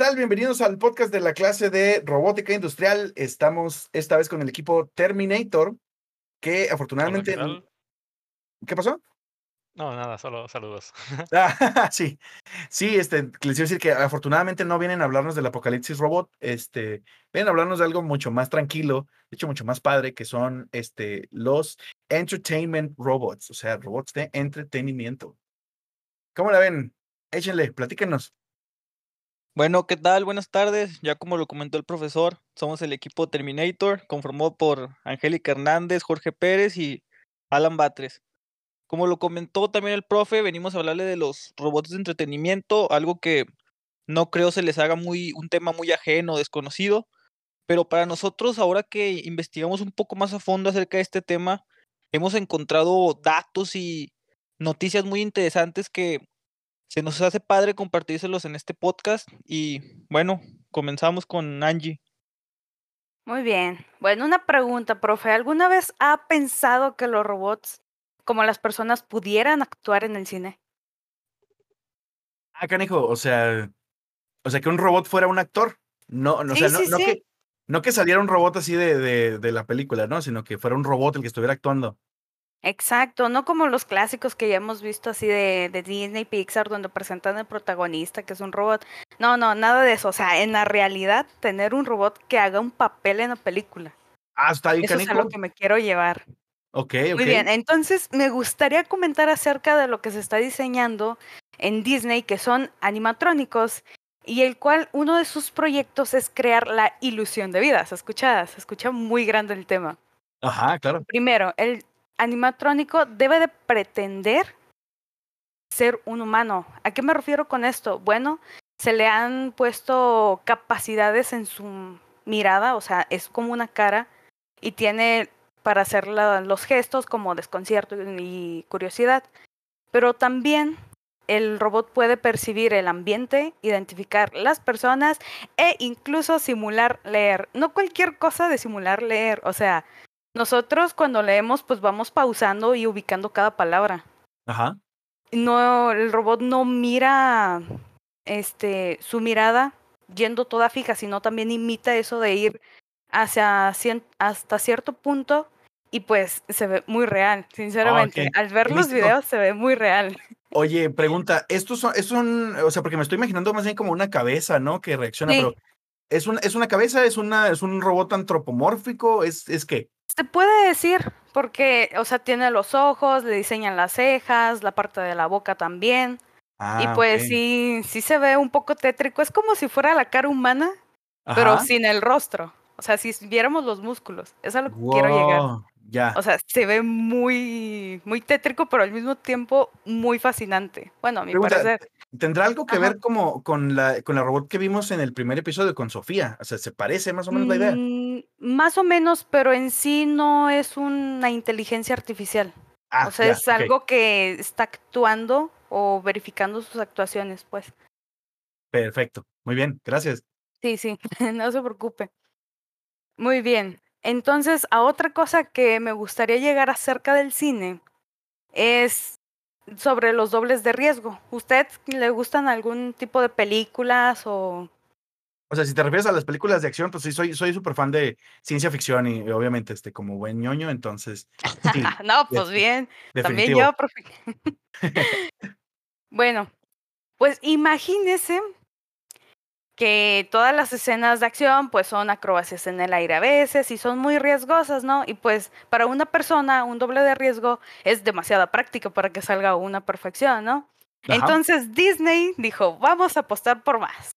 Tal? Bienvenidos al podcast de la clase de robótica industrial. Estamos esta vez con el equipo Terminator, que afortunadamente... Hola, ¿qué, ¿Qué pasó? No, nada, solo saludos. Ah, sí, sí, este, les a decir que afortunadamente no vienen a hablarnos del apocalipsis robot, este, vienen a hablarnos de algo mucho más tranquilo, de hecho mucho más padre, que son este, los entertainment robots, o sea, robots de entretenimiento. ¿Cómo la ven? Échenle, platíquenos. Bueno, ¿qué tal? Buenas tardes. Ya como lo comentó el profesor, somos el equipo Terminator, conformado por Angélica Hernández, Jorge Pérez y Alan Batres. Como lo comentó también el profe, venimos a hablarle de los robots de entretenimiento, algo que no creo se les haga muy un tema muy ajeno, desconocido, pero para nosotros ahora que investigamos un poco más a fondo acerca de este tema, hemos encontrado datos y noticias muy interesantes que se nos hace padre compartírselos en este podcast y bueno, comenzamos con Angie. Muy bien. Bueno, una pregunta, profe. ¿Alguna vez ha pensado que los robots, como las personas, pudieran actuar en el cine? Ah, canijo, o sea, o sea, que un robot fuera un actor. No, no, o Sí, sea, no, sí, no sí. que, no que saliera un robot así de, de, de la película, ¿no? Sino que fuera un robot el que estuviera actuando. Exacto, no como los clásicos que ya hemos visto así de, de Disney Pixar, donde presentan el protagonista que es un robot. No, no, nada de eso. O sea, en la realidad, tener un robot que haga un papel en la película. Ah, está ahí, Eso es a lo que me quiero llevar. Ok, ok. Muy bien, entonces me gustaría comentar acerca de lo que se está diseñando en Disney, que son animatrónicos, y el cual uno de sus proyectos es crear la ilusión de vida. Se escucha, se escucha muy grande el tema. Ajá, claro. Primero, el animatrónico debe de pretender ser un humano. ¿A qué me refiero con esto? Bueno, se le han puesto capacidades en su mirada, o sea, es como una cara y tiene para hacer los gestos como desconcierto y curiosidad. Pero también el robot puede percibir el ambiente, identificar las personas e incluso simular leer. No cualquier cosa de simular leer, o sea, nosotros cuando leemos pues vamos pausando y ubicando cada palabra. Ajá. No, el robot no mira este su mirada yendo toda fija, sino también imita eso de ir hacia cien- hasta cierto punto y pues se ve muy real, sinceramente. ok. Al ver los videos se ve muy real. Oye, pregunta, estos son, estos son, o sea, porque me estoy imaginando más bien como una cabeza, ¿no? Que reacciona, Sí. pero ¿es un, es una cabeza? ¿Es una, es un robot antropomórfico? ¿Es, es qué? Se puede decir, porque, o sea, tiene los ojos, le diseñan las cejas, la parte de la boca también. y Ah, pues sí, sí se ve un poco tétrico. Es como si fuera la cara humana, pero sin el rostro. O sea, si viéramos los músculos. Es a lo que quiero llegar. Ya. O sea, se ve muy, muy tétrico, pero al mismo tiempo muy fascinante. Bueno, a mi Pregunta, parecer. ¿Tendrá algo que Ajá. ver como con la, con la robot que vimos en el primer episodio con Sofía? O sea, ¿se parece más o menos la idea? Mm, más o menos, pero en sí no es una inteligencia artificial. Ah, o sea, es algo que está actuando o verificando sus actuaciones, pues. Perfecto. Muy bien, gracias. Sí, sí, no se preocupe. Muy bien. Entonces, a otra cosa que me gustaría llegar acerca del cine es sobre los dobles de riesgo. ¿Usted le gustan algún tipo de películas o O sea, si te refieres a las películas de acción, pues sí, soy soy súper fan de ciencia ficción y y obviamente, este, como buen ñoño, entonces, sí, No, pues def- bien, también yo, profe. Bueno, pues imagínese que todas las escenas de acción pues son acrobacias en el aire a veces y son muy riesgosas, ¿no? Y pues para una persona un doble de riesgo es demasiada práctica para que salga una perfección, ¿no? Ajá. Entonces Disney dijo, vamos a apostar por más.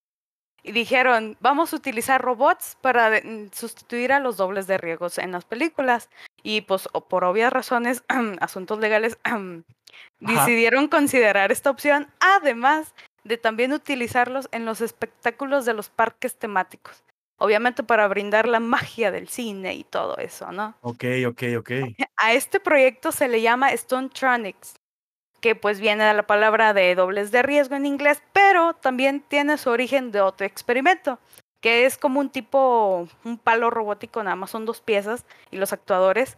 Y dijeron, vamos a utilizar robots para mm, sustituir a los dobles de riesgos en las películas. Y pues por obvias razones, asuntos legales, decidieron considerar esta opción, además de también utilizarlos en los espectáculos de los parques temáticos. Obviamente para brindar la magia del cine y todo eso, ¿no? Ok, ok, ok. A este proyecto se le llama Stonetronics, que pues viene de la palabra de dobles de riesgo en inglés, pero también tiene su origen de otro experimento, que es como un tipo, un palo robótico, nada más son dos piezas y los actuadores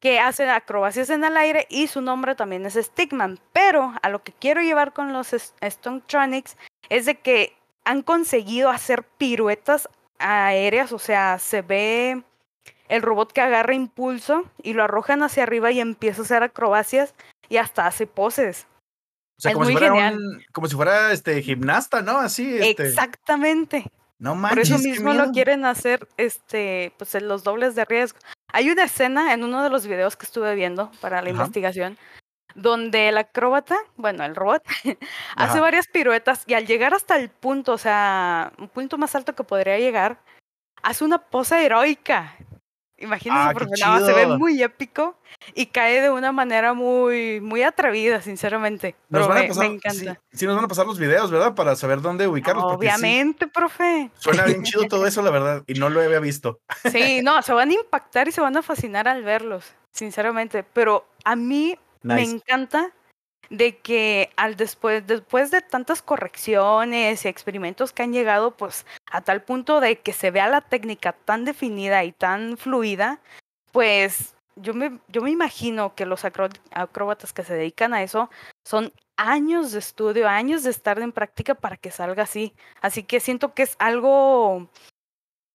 que hacen acrobacias en el aire y su nombre también es Stickman. Pero a lo que quiero llevar con los Stonetronics es de que han conseguido hacer piruetas aéreas, o sea, se ve el robot que agarra impulso y lo arrojan hacia arriba y empieza a hacer acrobacias y hasta hace poses. O sea, Es como si muy fuera genial. un, como si fuera este gimnasta, ¿no? Así, este. Exactamente. No Por manches. eso qué mismo lo quieren hacer este, pues en los dobles de riesgo. Hay una escena en uno de los videos que estuve viendo para la Ajá. investigación donde el acróbata, bueno, el robot, hace varias piruetas y al llegar hasta el punto, o sea, un punto más alto que podría llegar, hace una pose heroica. Imagínense, Ah, porque nada se ve muy épico y cae de una manera muy, muy atrevida, sinceramente. Nos Pero van a me, pasar, me encanta. Sí, sí, nos van a pasar los videos, ¿verdad? Para saber dónde ubicarlos. sí, Obviamente, profe. suena bien chido todo eso, la verdad. Y no lo había visto. Sí, no, se van a impactar y se van a fascinar al verlos, sinceramente. Pero a mí me encanta de que al después, después de tantas correcciones y experimentos que han llegado, pues a tal punto de que se vea la técnica tan definida y tan fluida, pues yo me, yo me imagino que los acróbatas que se dedican a eso son años de estudio, años de estar en práctica para que salga así. Así que siento que es algo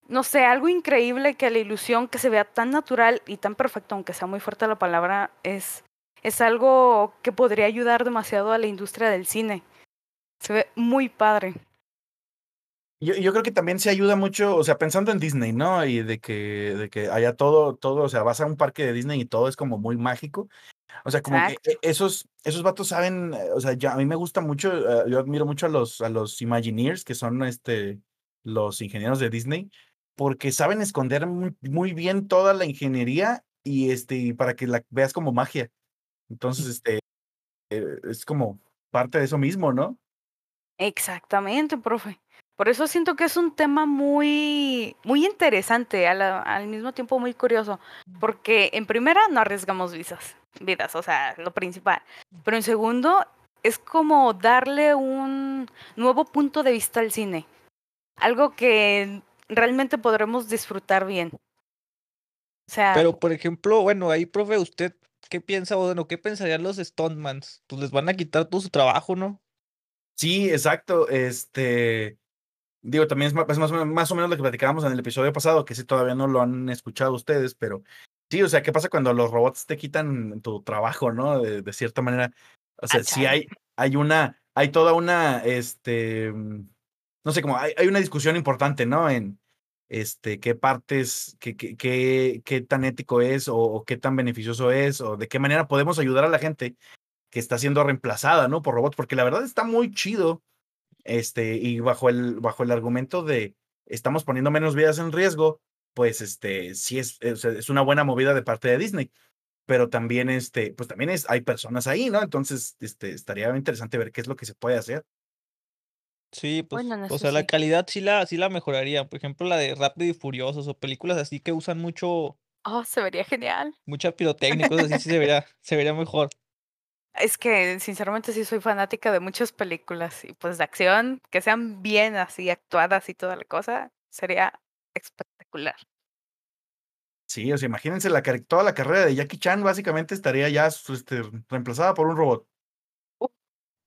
no sé, algo increíble que la ilusión que se vea tan natural y tan perfecto, aunque sea muy fuerte la palabra, es, es algo que podría ayudar demasiado a la industria del cine. Se ve muy padre. Yo, yo creo que también se ayuda mucho, o sea, pensando en Disney, ¿no? Y de que, de que haya todo, todo, o sea, vas a un parque de Disney y todo es como muy mágico. O sea, como que Exacto. e- esos, esos vatos saben, o sea, ya, a mí me gusta mucho, eh, yo admiro mucho a los, a los Imagineers, que son este, los ingenieros de Disney, porque saben esconder muy, muy bien toda la ingeniería y este, y para que la veas como magia. Entonces, este, eh, es como parte de eso mismo, ¿no? Exactamente, profe. Por eso siento que es un tema muy, muy interesante, a la- al mismo tiempo muy curioso, porque en primera no arriesgamos visas, vidas, o sea, lo principal. Pero en segundo, es como darle un nuevo punto de vista al cine, algo que realmente podremos disfrutar bien. O sea, Pero, por ejemplo, bueno, ahí, profe, ¿usted qué piensa o bueno, qué pensarían los Stuntmans? Pues les van a quitar todo su trabajo, ¿no? Sí, exacto. Este, digo, también es ma- es más, o menos- más o menos lo que platicábamos en el episodio pasado, que sí todavía no lo han escuchado ustedes, pero sí, o sea, ¿qué pasa cuando los robots te quitan tu trabajo, ¿no? De, de cierta manera. O sea, sí chale. hay, hay una, hay toda una, este, no sé, como hay, hay una discusión importante, ¿no? En, este, qué partes, qué, qué, qué, tan ético es o, o qué tan beneficioso es o de qué manera podemos ayudar a la gente que está siendo reemplazada, ¿no? Por robots, porque la verdad está muy chido, este, y bajo el, bajo el argumento de estamos poniendo menos vidas en riesgo, pues, este, sí es, es, es una buena movida de parte de Disney, pero también, este, pues también es, hay personas ahí, ¿no? Entonces, este, estaría interesante ver qué es lo que se puede hacer. Sí, pues, Bueno, o sea, la calidad sí la, sí la mejoraría. Por ejemplo, la de Rápido y Furiosos o películas así que usan mucho, oh, se vería genial. mucha pirotecnia, cosas así, sí se vería, se vería mejor. Es que sinceramente sí soy fanática de muchas películas y pues de acción, que sean bien así actuadas y toda la cosa, sería espectacular. Sí, o sea, imagínense la, toda la carrera de Jackie Chan básicamente estaría ya este, reemplazada por un robot.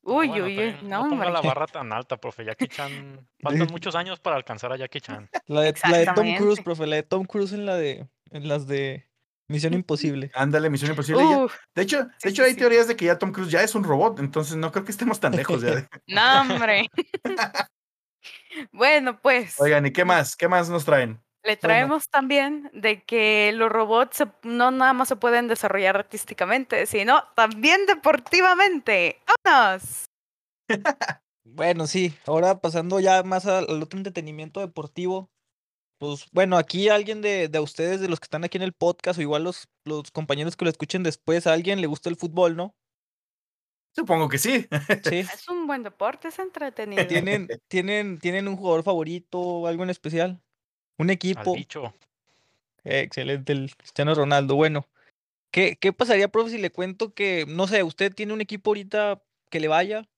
Uy, bueno, uy, uy, no, no ponga la barra tan alta, profe. Jackie Chan. Faltan muchos años para alcanzar a Jackie Chan. La de, la de Tom Cruise, profe, la de Tom Cruise en la de, en las de Misión Imposible. Ándale, Misión Imposible. ya. De hecho, sí, de hecho sí, hay sí. teorías de que ya Tom Cruise ya es un robot, entonces no creo que estemos tan lejos ya. de- no, hombre. bueno, pues Oigan, ¿y qué más? ¿Qué más nos traen? Le traemos también de que los robots se- no nada más se pueden desarrollar artísticamente, sino también deportivamente. ¡Vámonos! Bueno, sí, ahora pasando ya más al, al otro entretenimiento deportivo. Pues bueno, aquí alguien de, de ustedes, de los que están aquí en el podcast, o igual los, los compañeros que lo escuchen después, a alguien le gusta el fútbol, ¿no? Supongo que sí. Sí. Es un buen deporte, es entretenido. ¿Tienen, tienen, ¿Tienen un jugador favorito o algo en especial? ¿Un Al equipo? bicho. Eh, excelente, el Cristiano Ronaldo. Bueno, ¿qué, ¿qué pasaría, profe, si le cuento que, no sé, usted tiene un equipo ahorita que le vaya?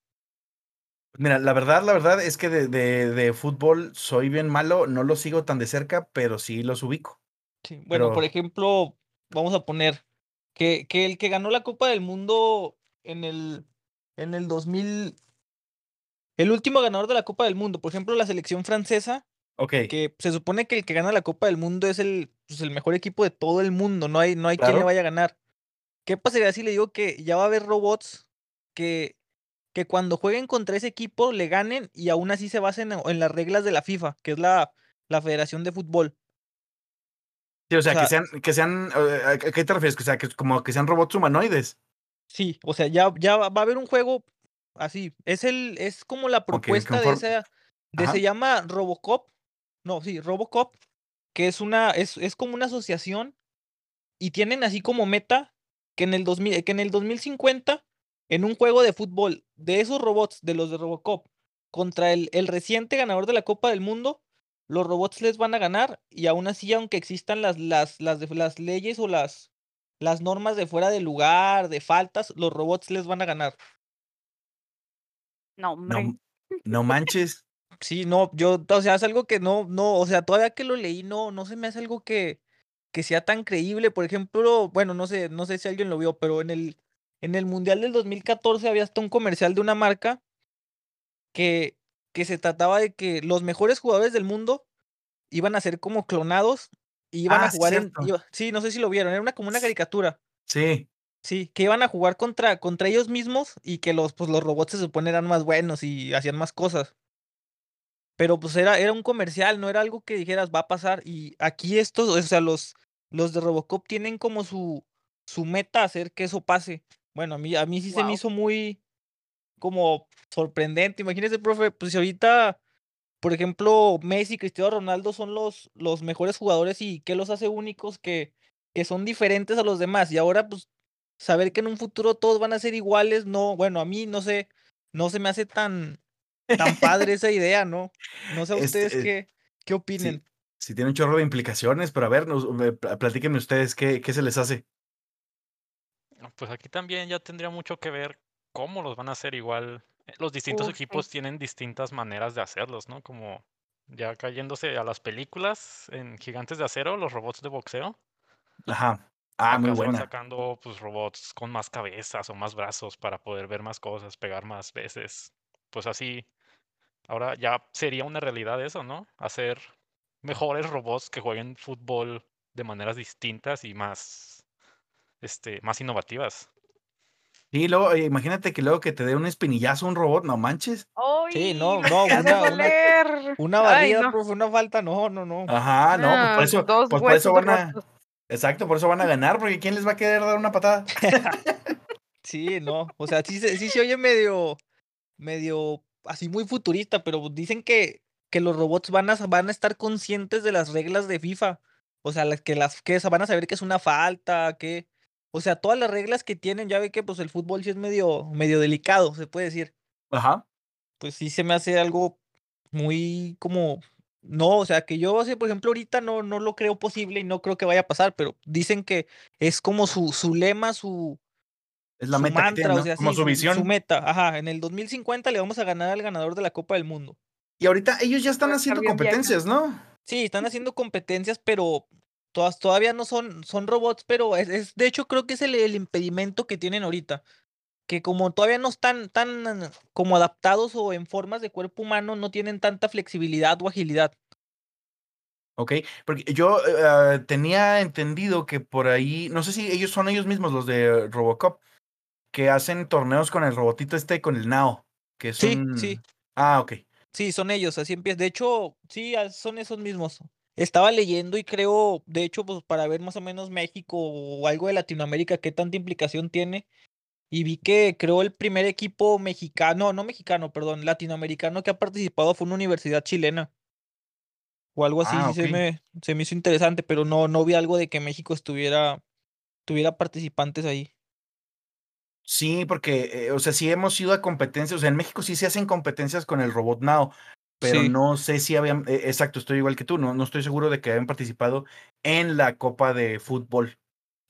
Mira, la verdad, la verdad es que de, de- de fútbol soy bien malo, no lo sigo tan de cerca, pero sí los ubico. Sí, Bueno, por ejemplo, vamos a poner que, que el que ganó la Copa del Mundo en el, en el 2000, el último ganador de la Copa del Mundo, por ejemplo, la selección francesa, Ok, que se supone que el que gana la Copa del Mundo es el, pues, el mejor equipo de todo el mundo, no hay, no hay quien le vaya a ganar. ¿Qué pasaría si le digo que ya va a haber robots que, que cuando jueguen contra ese equipo le ganen y aún así se basen en, en las reglas de la FIFA, que es la, la Federación de Fútbol? sí, o sea, sea- que sean, que sean, eh, ¿a qué te refieres? Que, sea, que como que sean robots humanoides. Sí, o sea, ya, ya va a haber un juego así. Es el, es como la propuesta de esa, de Ajá. se llama Robocop. No, sí, Robocop, que es una, es, es como una asociación y tienen así como meta que en el 2000, que en el 2050, en un juego de fútbol de esos robots, de los de Robocop, contra el, el reciente ganador de la Copa del Mundo, los robots les van a ganar y aún así, aunque existan las, las, las, las leyes o las, las normas de fuera de lugar, de faltas, los robots les van a ganar. No, hombre. No, no manches. Sí, no, yo, o sea, es algo que no, no, o sea, todavía que lo leí, no, no se me hace algo que, que sea tan creíble. Por ejemplo, bueno, no sé, no sé si alguien lo vio, pero en el, en el Mundial del 2014 había hasta un comercial de una marca que, que se trataba de que los mejores jugadores del mundo iban a ser como clonados y iban Ah, a sí, jugar en, iba- sí, no sé si lo vieron, era una como una caricatura. Sí. Sí, que iban a jugar contra, contra ellos mismos y que los, pues, los robots se supone eran más buenos y hacían más cosas. Pero pues era, era un comercial, no era algo que dijeras va a pasar. Y aquí estos, o sea, los, los de Robocop tienen como su, su meta hacer que eso pase. Bueno, a mí, a mí sí se me hizo muy como sorprendente. Imagínese, profe, pues si ahorita, por ejemplo, Messi y Cristiano Ronaldo son los, los mejores jugadores y qué los hace únicos que, que son diferentes a los demás. Y ahora, pues, saber que en un futuro todos van a ser iguales, no, bueno, a mí no sé, no se me hace tan, tan padre esa idea, ¿no? No sé a Este, ustedes qué, qué opinen. Sí, tiene un chorro de implicaciones, pero a ver, nos, me- pl- platíquenme ustedes qué, qué se les hace. Pues aquí también ya tendría mucho que ver cómo los van a hacer igual. eh, Los distintos Uf, equipos tienen distintas maneras de hacerlos, ¿no? Como ya cayéndose a las películas en Gigantes de Acero, los robots de boxeo. Ajá. Ah, muy Acá se van buena. sacando pues robots con más cabezas o más brazos para poder ver más cosas, pegar más veces. Pues así, ahora ya sería una realidad eso, ¿no? Hacer mejores robots que jueguen fútbol de maneras distintas y más, este, más innovativas. Sí, luego, eh, imagínate que luego que te dé un espinillazo un robot, no manches. Sí, ¡Ay, no, me no, de una- una- doler! Una Ay, no. profe, una falta, no, no, no. Ajá, no, pues por Ah, eso, dos pues por eso van a, rotos. exacto, por eso van a ganar, porque ¿quién les va a querer dar una patada? Sí, no, o sea, sí se, sí se oye medio, medio así muy futurista, pero dicen que, que los robots van a, van a estar conscientes de las reglas de FIFA. O sea, las que las que van a saber que es una falta, que, o sea, todas las reglas que tienen, ya ve que pues el fútbol sí es medio, medio delicado, se puede decir. Ajá. Pues sí se me hace algo muy como, no, o sea, que yo, sea, por ejemplo, ahorita no, no lo creo posible y no creo que vaya a pasar, pero dicen que es como su, su lema, su, Es la su meta Como sí, su visión. Su meta, ajá. En el 2050 le vamos a ganar al ganador de la Copa del Mundo. Y ahorita ellos ya están haciendo competencias, ¿no? Sí, están haciendo competencias, pero todas todavía no son, son robots, pero es, es- de hecho creo que es el, el impedimento que tienen ahorita. Que como todavía no están tan como adaptados o en formas de cuerpo humano, no tienen tanta flexibilidad o agilidad. Ok, porque yo eh, tenía entendido que por ahí, no sé si ellos son ellos mismos los de Robocop, que hacen torneos con el robotito este, con el Nao, que es Sí, sí. Ah, ok. Sí, son ellos, así empieza. De hecho, sí, ah, son esos mismos. Estaba leyendo y creo, de hecho, pues para ver más o menos México o algo de Latinoamérica, qué tanta implicación tiene. Y vi que creó el primer equipo mexicano, no mexicano, perdón, latinoamericano que ha participado fue una universidad chilena. O algo así, Ah, sí se me, se me hizo interesante, pero no, no vi algo de que México estuviera, tuviera participantes ahí. Sí, porque, eh, o sea, sí hemos ido a competencias, o sea, en México sí se hacen competencias con el Robot Now, pero Sí. no sé si habían, eh, exacto, estoy igual que tú, no, no estoy seguro de que hayan participado en la Copa de Fútbol.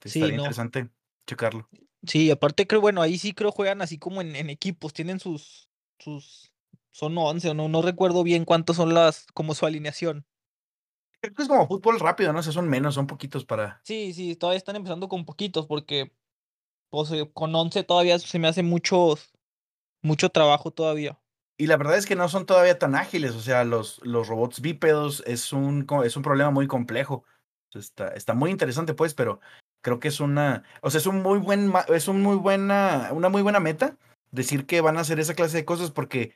Sí, Estaría no. interesante checarlo. Sí, aparte creo, bueno, ahí sí creo juegan así como en, en equipos, tienen sus, sus, son 11 o no, no recuerdo bien cuántos son las, como su alineación. Creo que es como fútbol rápido, ¿no? O sea, son menos, son poquitos para. Sí, sí, todavía están empezando con poquitos porque pues, eh, con 11 todavía se me hace muchos, mucho trabajo todavía. Y la verdad es que no son todavía tan ágiles, o sea, los, los robots bípedos es un, es un problema muy complejo. Está, está muy interesante, pues, pero creo que es una, o sea, es un muy buen, es un muy buena, una muy buena meta decir que van a hacer esa clase de cosas porque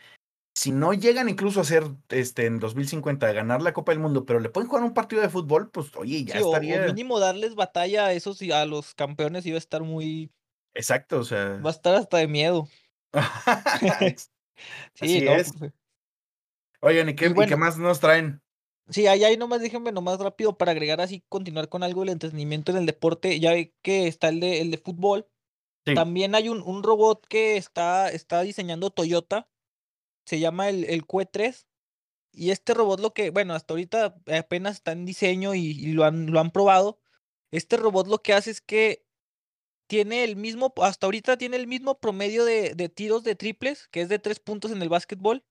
si no llegan incluso a hacer este en 2050 a ganar la Copa del Mundo, pero le pueden jugar un partido de fútbol, pues oye, ya Sí, o, o estaría. mínimo darles batalla a esos y a los campeones iba a estar muy, Exacto, o sea. va a estar hasta de miedo. Sí, Así no, es. profe. Oigan, ¿y qué, y qué más nos traen? Sí, ahí, ahí nomás déjenme nomás rápido para agregar así, continuar con algo del entretenimiento en el deporte. Ya ve que está el de, el de fútbol. Sí. También hay un, un robot que está, está diseñando Toyota. Se llama el, el QE3. Y este robot lo que, bueno, hasta ahorita apenas está en diseño y, y lo, han, lo han probado. Este robot lo que hace es que tiene el mismo, hasta ahorita tiene el mismo promedio de, de tiros de triples, que es de tres puntos en el básquetbol,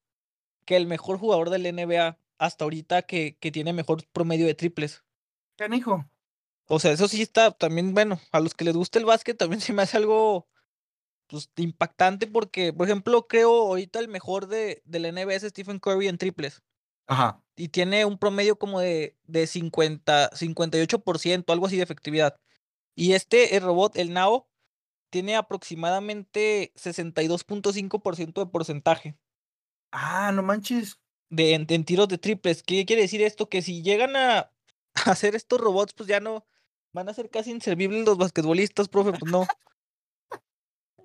que el mejor jugador del NBA hasta ahorita que, que tiene mejor promedio de triples. Canijo. O sea, eso sí está también, bueno, a los que les gusta el básquet también se me hace algo pues, impactante porque, por ejemplo, creo ahorita el mejor de, de la NBA es Stephen Curry en triples Ajá. y tiene un promedio como de, de 50, 58%, algo así de efectividad. Y este, el robot, el Nao, tiene aproximadamente 62.5% de porcentaje Ah, no manches. de, en, en tiros de triples. ¿Qué quiere decir esto? Que si llegan a, hacer estos robots, pues ya no van a ser casi inservibles los basquetbolistas, profe, pues no.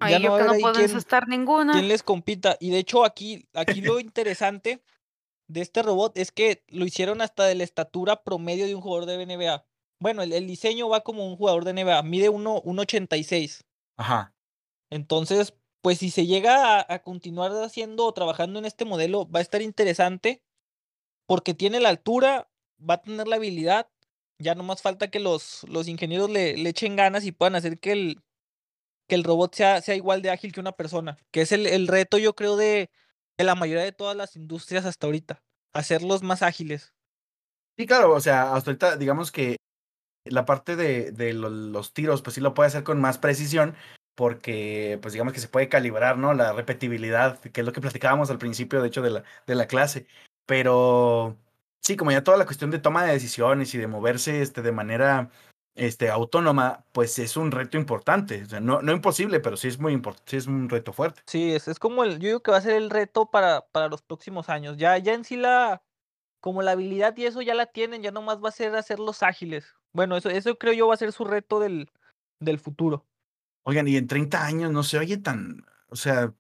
Ay, Ya yo a que no haber ahí puedo quién- estar ninguna. quién les compita. Y de hecho, aquí, aquí lo interesante de este robot es que lo hicieron hasta de la estatura promedio de un jugador de NBA. Bueno, el, el diseño va como un jugador de NBA, mide 1 1.86. Ajá. Entonces, pues si se llega a, a continuar haciendo o trabajando en este modelo, va a estar interesante porque tiene la altura, va a tener la habilidad. Ya no más falta que los, los ingenieros le, le echen ganas y puedan hacer que el, que el robot sea, sea igual de ágil que una persona. Que es el, el reto, yo creo, de, de la mayoría de todas las industrias hasta ahorita. Hacerlos más ágiles. Sí, claro, o sea, hasta ahorita digamos que la parte de, de lo- los tiros, pues sí lo puede hacer con más precisión, porque pues digamos que se puede calibrar, ¿no? La repetibilidad, que es lo que platicábamos al principio, de hecho, de la, de la clase. Pero sí, como ya toda la cuestión de toma de decisiones y de moverse este, de manera este, autónoma, pues es un reto importante. O sea, no, no imposible, pero sí es muy importante, sí es un reto fuerte. Sí, es, es como el, yo digo que va a ser el reto para, para los próximos años. Ya, ya en sí la, como la habilidad y eso ya la tienen, ya nomás va a ser hacerlos ágiles. Bueno, eso, eso creo yo va a ser su reto del, del futuro. Oigan, y en 30 años no se oye tan, o sea,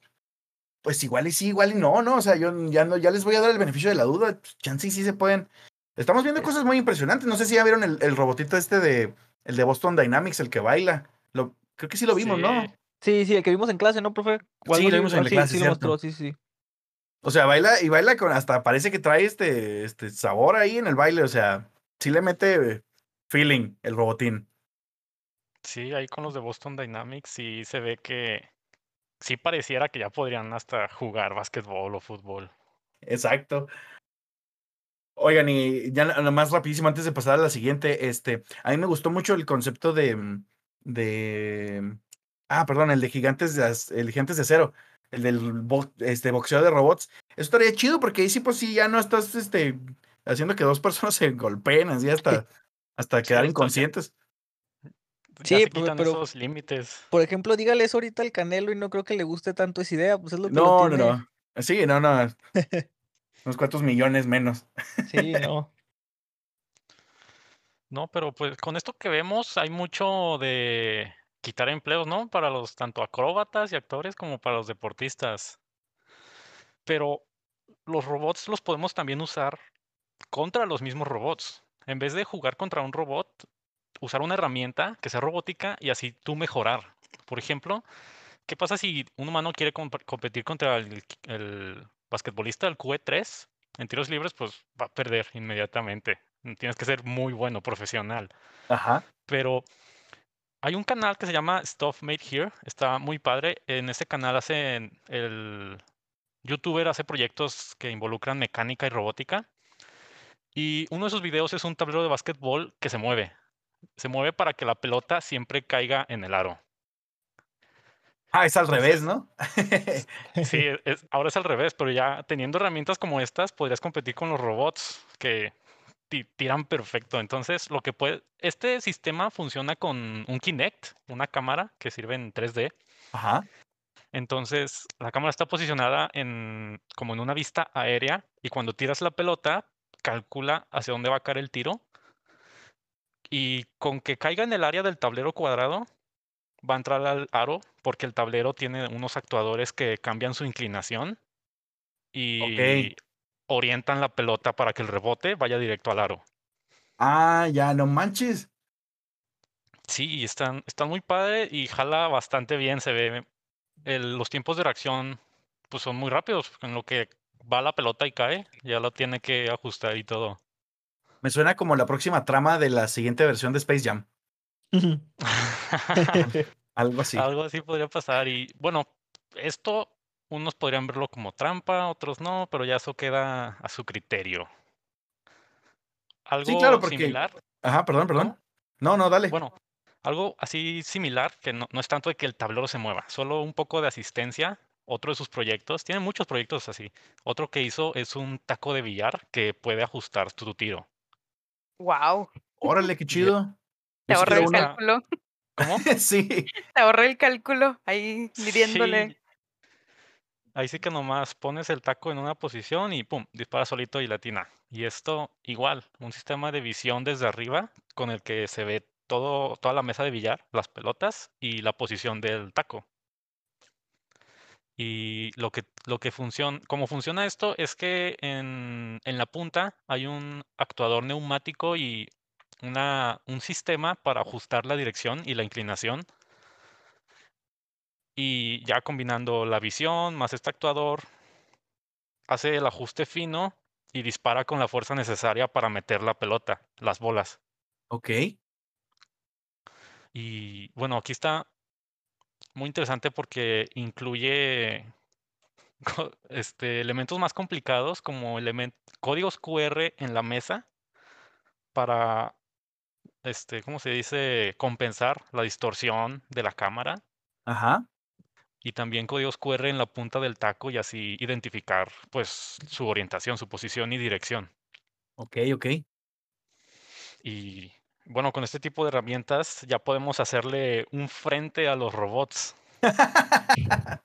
pues igual y sí, igual y no, ¿no? O sea, yo ya no, ya les voy a dar el beneficio de la duda. Chance y sí se pueden. Estamos viendo cosas muy impresionantes. No sé si ya vieron el, el robotito este de el de Boston Dynamics, el que baila. Lo, creo que sí lo vimos, ¿no? Sí. Sí, sí, el que vimos en clase, ¿no, profe? Sí, lo vimos en ah, la sí, clase, Sí, lo cierto. mostró, sí, sí. O sea, baila y baila con hasta parece que trae este, este sabor ahí en el baile. O sea, sí le mete feeling el robotín. Sí, ahí con los de Boston Dynamics sí se ve que sí pareciera que ya podrían hasta jugar básquetbol o fútbol. Exacto. Oigan, y ya na- nada más rapidísimo antes de pasar a la siguiente, este, a mí me gustó mucho el concepto de, mm, de, ah, perdón, el de gigantes de, el gigantes de acero, el del bo- este, boxeo de robots. Eso estaría chido porque ahí sí, pues sí, ya no estás, este, haciendo que dos personas se golpeen así hasta, hasta quedar inconscientes. Ya Sí, se quitan pero- esos límites. Por ejemplo, dígale eso ahorita al Canelo y no creo que le guste tanto esa idea, pues es lo que lo No, no, tiene- no. Sí, no, no. Unos cuantos millones menos. Sí, no. No, pero pues con esto que vemos hay mucho de quitar empleos, ¿no? Para los tanto acróbatas y actores como para los deportistas. Pero los robots los podemos también usar contra los mismos robots. En vez de jugar contra un robot, usar una herramienta que sea robótica y así tú mejorar. Por ejemplo, ¿qué pasa si un humano quiere comp- competir contra el, el basquetbolista, el QE3? En tiros libres, pues va a perder inmediatamente. Tienes que ser muy bueno, profesional. Ajá. Pero hay un canal que se llama Stuff Made Here. Está muy padre. En ese canal hacen el youtuber hace proyectos que involucran mecánica y robótica. Y uno de esos videos es un tablero de básquetbol que se mueve. Se mueve para que la pelota siempre caiga en el aro. Ah, es al revés, ¿no? Sí, es- ahora es al revés, pero ya teniendo herramientas como estas, podrías competir con los robots que ti- tiran perfecto. Entonces, lo que puede, este sistema funciona con un Kinect, una cámara que sirve en 3D. Ajá. Entonces, la cámara está posicionada en como en una vista aérea y cuando tiras la pelota, calcula hacia dónde va a caer el tiro y con que caiga en el área del tablero cuadrado, va a entrar al aro porque el tablero tiene unos actuadores que cambian su inclinación y orientan la pelota para que el rebote vaya directo al aro. Ah, ya, no manches. Sí, están, están muy padre y jala bastante bien, se ve. el- los tiempos de reacción pues son muy rápidos, en lo que va la pelota y cae, ya lo tiene que ajustar y todo. Me suena como la próxima trama de la siguiente versión de Space Jam. Algo así. Algo así podría pasar. Y bueno, esto unos podrían verlo como trampa, otros no, pero ya eso queda a su criterio. Algo claro, porque- similar, Ajá, perdón, perdón. No, no, dale. bueno, algo así similar, que no, no es tanto de que el tablero se mueva, solo un poco de asistencia. Otro de sus proyectos, tiene muchos proyectos así. Otro que hizo es un taco de billar que puede ajustar tu tiro. Wow. Órale, qué chido. Te ahorré quiero el cálculo. ¿Cómo? sí. Te ahorré el cálculo ahí midiéndole. Sí. Ahí sí que nomás pones el taco en una posición y pum, dispara solito y latina. Y esto igual, un sistema de visión desde arriba con el que se ve todo, toda la mesa de billar, las pelotas y la posición del taco. Y lo que, lo que funciona, como funciona esto es que en, en la punta hay un actuador neumático y una, un sistema para ajustar la dirección y la inclinación y ya combinando la visión más este actuador, hace el ajuste fino y dispara con la fuerza necesaria para meter la pelota, las bolas. Ok. Y bueno, aquí está muy interesante porque incluye este, elementos más complicados como elemen- códigos QR en la mesa para, este, ¿cómo se dice? Compensar la distorsión de la cámara. Ajá. y también códigos QR en la punta del taco y así identificar pues su orientación, su posición y dirección. Ok, ok. Y bueno, con este tipo de herramientas ya podemos hacerle un frente a los robots.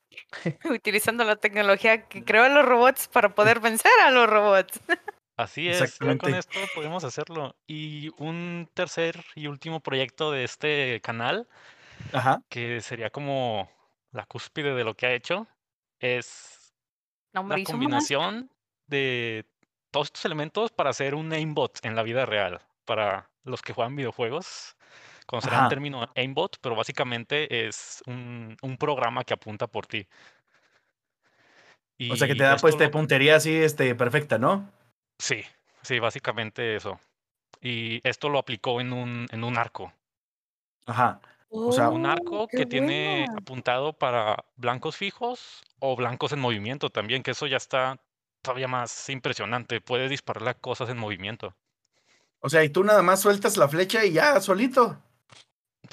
Utilizando la tecnología que creó los robots para poder vencer a los robots. Así es, ya con esto podemos hacerlo. Y un tercer y último proyecto de este canal, Ajá. que sería como la cúspide de lo que ha hecho, es No, la combinación de todos estos elementos para hacer un aimbot en la vida real. Para los que juegan videojuegos, conocerán Ajá. el término aimbot, pero básicamente es un, un programa que apunta por ti. O sea que te da pues de puntería así, este, perfecta, ¿no? Sí, sí, básicamente eso. Y esto lo aplicó en un, en un arco. Ajá. O sea, Un Oh, arco qué que tiene apuntado para blancos fijos o blancos en movimiento también, que eso ya está todavía más impresionante. Puede dispararle a cosas en movimiento. O sea, y tú nada más sueltas la flecha y ya, solito.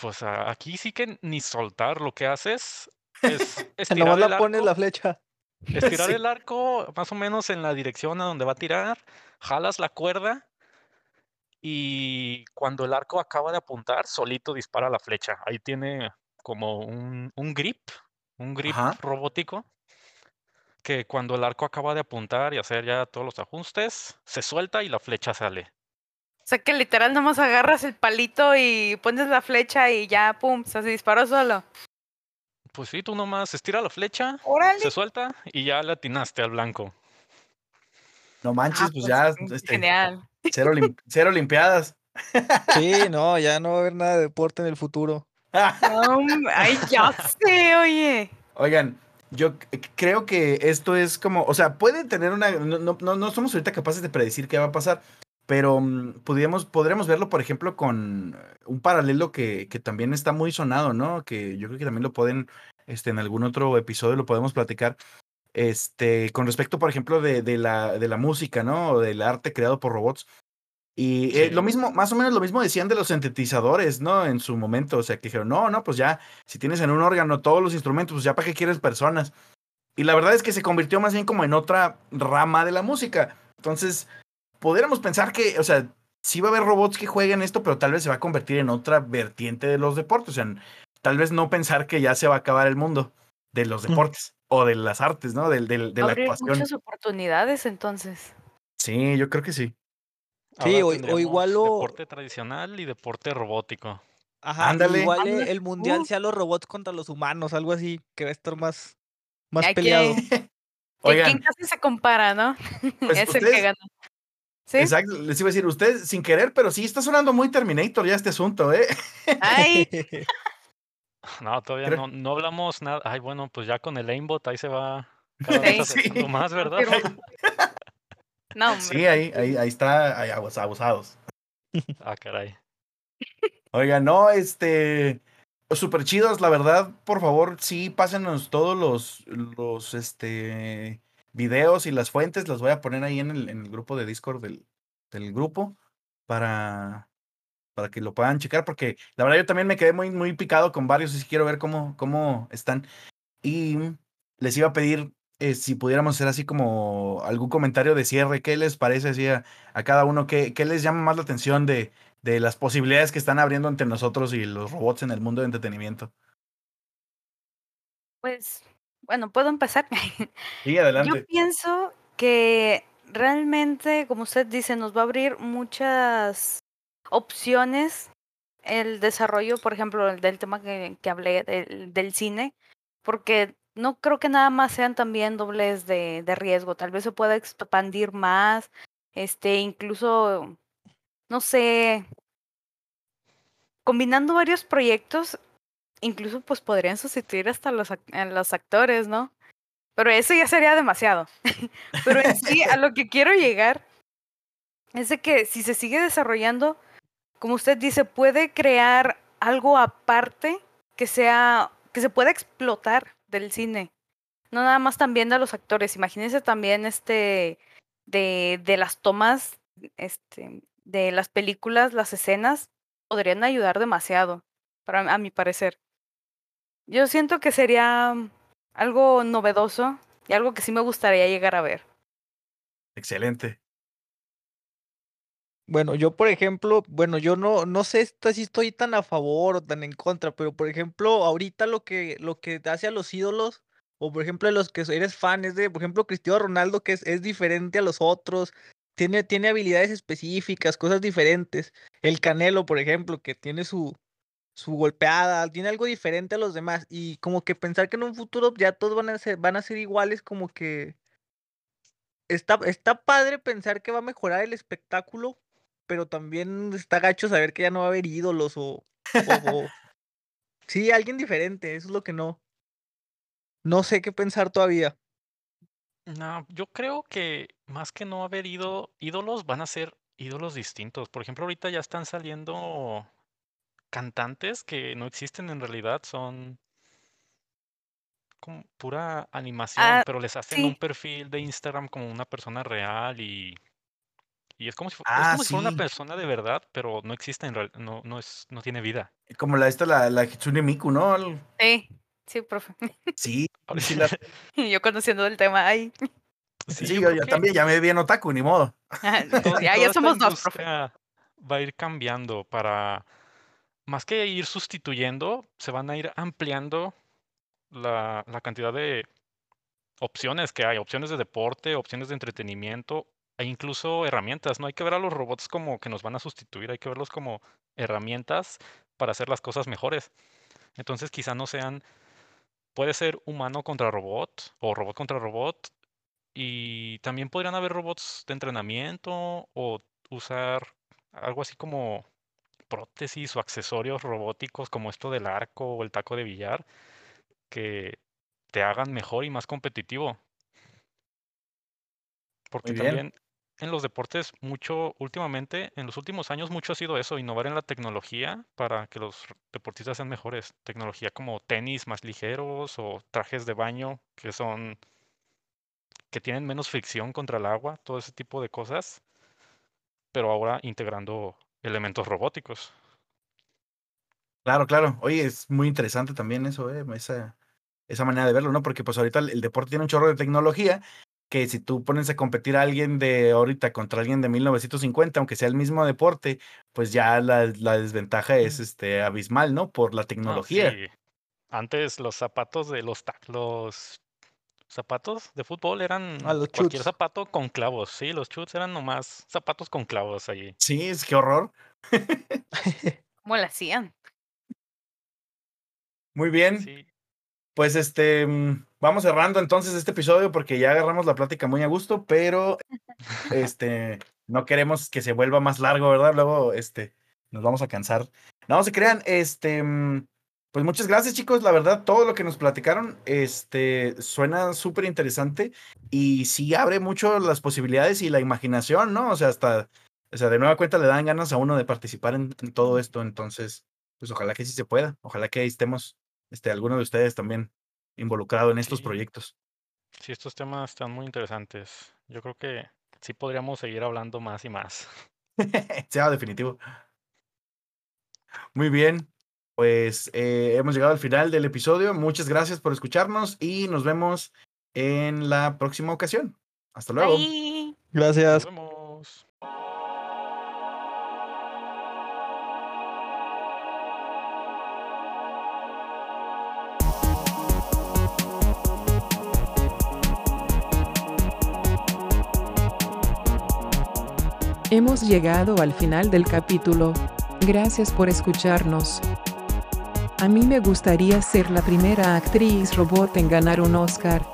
Pues aquí sí que ni soltar, lo que haces es estirar el la pones arco, la flecha. estirar Sí. el arco más o menos en la dirección a donde va a tirar, jalas la cuerda y cuando el arco acaba de apuntar, solito dispara la flecha. Ahí tiene como un, un grip, un grip Ajá. robótico, que cuando el arco acaba de apuntar y hacer ya todos los ajustes, se suelta y la flecha sale. O sea que literal nomás agarras el palito y pones la flecha y ya, pum, se disparó solo. Pues sí, tú nomás estira la flecha, Órale. se suelta y ya le atinaste al blanco. No manches, Ah, pues, pues, ya, este, Genial. cero, lim- cero limpiadas. Sí, no, ya no va a haber nada de deporte en el futuro. No, ay, ya sé, oye. Oigan, yo creo que esto es como, o sea, puede tener una, no, no, no- no somos ahorita capaces de predecir qué va a pasar, pero mm, pudiéramos, podríamos verlo, por ejemplo, con un paralelo que, que también está muy sonado, ¿no? Que yo creo que también lo pueden, este, en algún otro episodio lo podemos platicar, este, con respecto, por ejemplo, de, de la, de la música, ¿no? O del arte creado por robots. Y eh, lo mismo, más o menos lo mismo decían de los sintetizadores, ¿no? En su momento, o sea, que dijeron, no, no, pues ya, si tienes en un órgano todos los instrumentos, pues ya para qué quieres personas. Y la verdad es que se convirtió más bien como en otra rama de la música. Entonces, pudiéramos pensar que, o sea, sí va a haber robots que jueguen esto, pero tal vez se va a convertir en otra vertiente de los deportes. O sea, tal vez no pensar que ya se va a acabar el mundo de los deportes o de las artes, ¿no? Del, del- de la muchas oportunidades entonces. Sí, yo creo que sí. Sí, o- o igual lo- Deporte tradicional y deporte robótico. Ajá, Ándale. igual eh, Ándale. el mundial Uh. sea los robots contra los humanos, algo así, que va a estar más, más Hay peleado. que Oigan, ¿Quién casi se compara, no? Pues es el que gana. ¿Sí? exacto, les iba a decir, ustedes sin querer, pero sí está sonando muy Terminator ya este asunto, ¿eh? Ay, No, todavía no, no hablamos nada. Ay, bueno, pues ya con el aimbot ahí se va cada vez Sí. más, ¿verdad? No, hombre. Sí, ahí, ahí, ahí está, ahí abus- abusados. Ah, caray. Oiga, no, este, súper chidos, la verdad, por favor, sí, pásenos todos los, los, este, videos y las fuentes, las voy a poner ahí en el, en el grupo de Discord del, del grupo para, para que lo puedan checar, porque la verdad yo también me quedé muy, muy picado con varios y quiero ver cómo, cómo están. Y les iba a pedir eh, si pudiéramos hacer así como algún comentario de cierre, ¿qué les parece así a, a cada uno? ¿Qué, ¿Qué les llama más la atención de, de las posibilidades que están abriendo entre nosotros y los robots en el mundo de entretenimiento? Pues, bueno, puedo empezar. Sí, Yo adelante. pienso que realmente, como usted dice, nos va a abrir muchas opciones el desarrollo, por ejemplo, el del tema que, que hablé del, del cine, porque no creo que nada más sean también dobles de, de riesgo, tal vez se pueda expandir más, este, incluso, no sé, combinando varios proyectos, incluso pues podrían sustituir hasta los, los actores, ¿no? Pero eso ya sería demasiado. Pero en sí, a lo que quiero llegar es de que si se sigue desarrollando, como usted dice, puede crear algo aparte que sea, que se pueda explotar del cine. No nada más también de los actores. Imagínense también este de, de las tomas, este, de las películas, las escenas, podrían ayudar demasiado, para, a mi parecer. Yo siento que sería algo novedoso y algo que sí me gustaría llegar a ver. Excelente. Bueno, yo por ejemplo, bueno, yo no, no sé si estoy tan a favor o tan en contra, pero por ejemplo, ahorita lo que, lo que hace a los ídolos, o por ejemplo, de los que eres fan, es de, por ejemplo, Cristiano Ronaldo, que es, es diferente a los otros, tiene, tiene habilidades específicas, cosas diferentes. El Canelo, por ejemplo, que tiene su, su golpeada, tiene algo diferente a los demás. Y como que pensar que en un futuro ya todos van a ser, van a ser iguales, como que está, está padre pensar que va a mejorar el espectáculo, pero también está gacho saber que ya no va a haber ídolos o, o- o- sí, alguien diferente, eso es lo que no. No sé qué pensar todavía. No, yo creo que más que no haber ido ídolos, van a ser ídolos distintos. Por ejemplo, ahorita ya están saliendo cantantes que no existen en realidad, son como pura animación, Ah, pero les hacen un perfil de Instagram como una persona real y, y es como si, fu- es Ah, como si fuera una persona de verdad, pero no existe en realidad, no, no es, no tiene vida. Como la esta, la, la Hitsune Miku, ¿no? Sí, sí, profe. Sí, sí, la- Yo conociendo el tema, ay. sí, sí, yo yo, creo yo que- también ya me vi en otaku, ni modo. ya, somos dos, profe. Va a ir cambiando para, más que ir sustituyendo, se van a ir ampliando la, la cantidad de opciones que hay, opciones de deporte, opciones de entretenimiento e incluso herramientas. No hay que ver a los robots como que nos van a sustituir, hay que verlos como herramientas para hacer las cosas mejores. Entonces quizá no sean, puede ser humano contra robot o robot contra robot y también podrían haber robots de entrenamiento o usar algo así como prótesis o accesorios robóticos como esto del arco o el taco de billar, que te hagan mejor y más competitivo. Porque también en los deportes mucho, últimamente, en los últimos años mucho ha sido eso, innovar en la tecnología para que los deportistas sean mejores. Tecnología como tenis más ligeros o trajes de baño que son, que tienen menos fricción contra el agua, todo ese tipo de cosas, pero ahora integrando elementos robóticos. Claro, claro. Oye, es muy interesante también eso, eh, esa, esa manera de verlo, ¿no? Porque pues ahorita el, el deporte tiene un chorro de tecnología que si tú pones a competir a alguien de ahorita contra alguien de 1950, aunque sea el mismo deporte, pues ya la, la desventaja es este abismal, ¿no? Por la No, tecnología. sí. Antes los zapatos de los, los zapatos de fútbol eran Ah, los cualquier zapato con clavos, sí, los chuts eran nomás zapatos con clavos allí. Sí, es que horror. ¿Cómo lo hacían? Muy bien. Sí, Pues este, mm, vamos cerrando entonces este episodio porque ya agarramos la plática muy a gusto, pero este, no queremos que se vuelva más largo, ¿verdad? Luego, este, nos vamos a cansar. No se crean, este, mm, pues muchas gracias chicos, la verdad, todo lo que nos platicaron, este, suena súper interesante y sí abre mucho las posibilidades y la imaginación, ¿no? O sea, hasta, o sea, de nueva cuenta le dan ganas a uno de participar en, en todo esto, entonces, pues ojalá que sí se pueda, ojalá que ahí estemos, este, alguno de ustedes también involucrado en estos Sí. proyectos. sí, estos temas están muy interesantes. Yo creo que sí podríamos seguir hablando más y más. sea definitivo. Muy bien, pues eh, hemos llegado al final del episodio. Muchas gracias por escucharnos y nos vemos en la próxima ocasión. Hasta luego. Bye. Gracias. Nos vemos. Hemos llegado al final del capítulo. Gracias por escucharnos. A mí me gustaría ser la primera actriz robot en ganar un Oscar.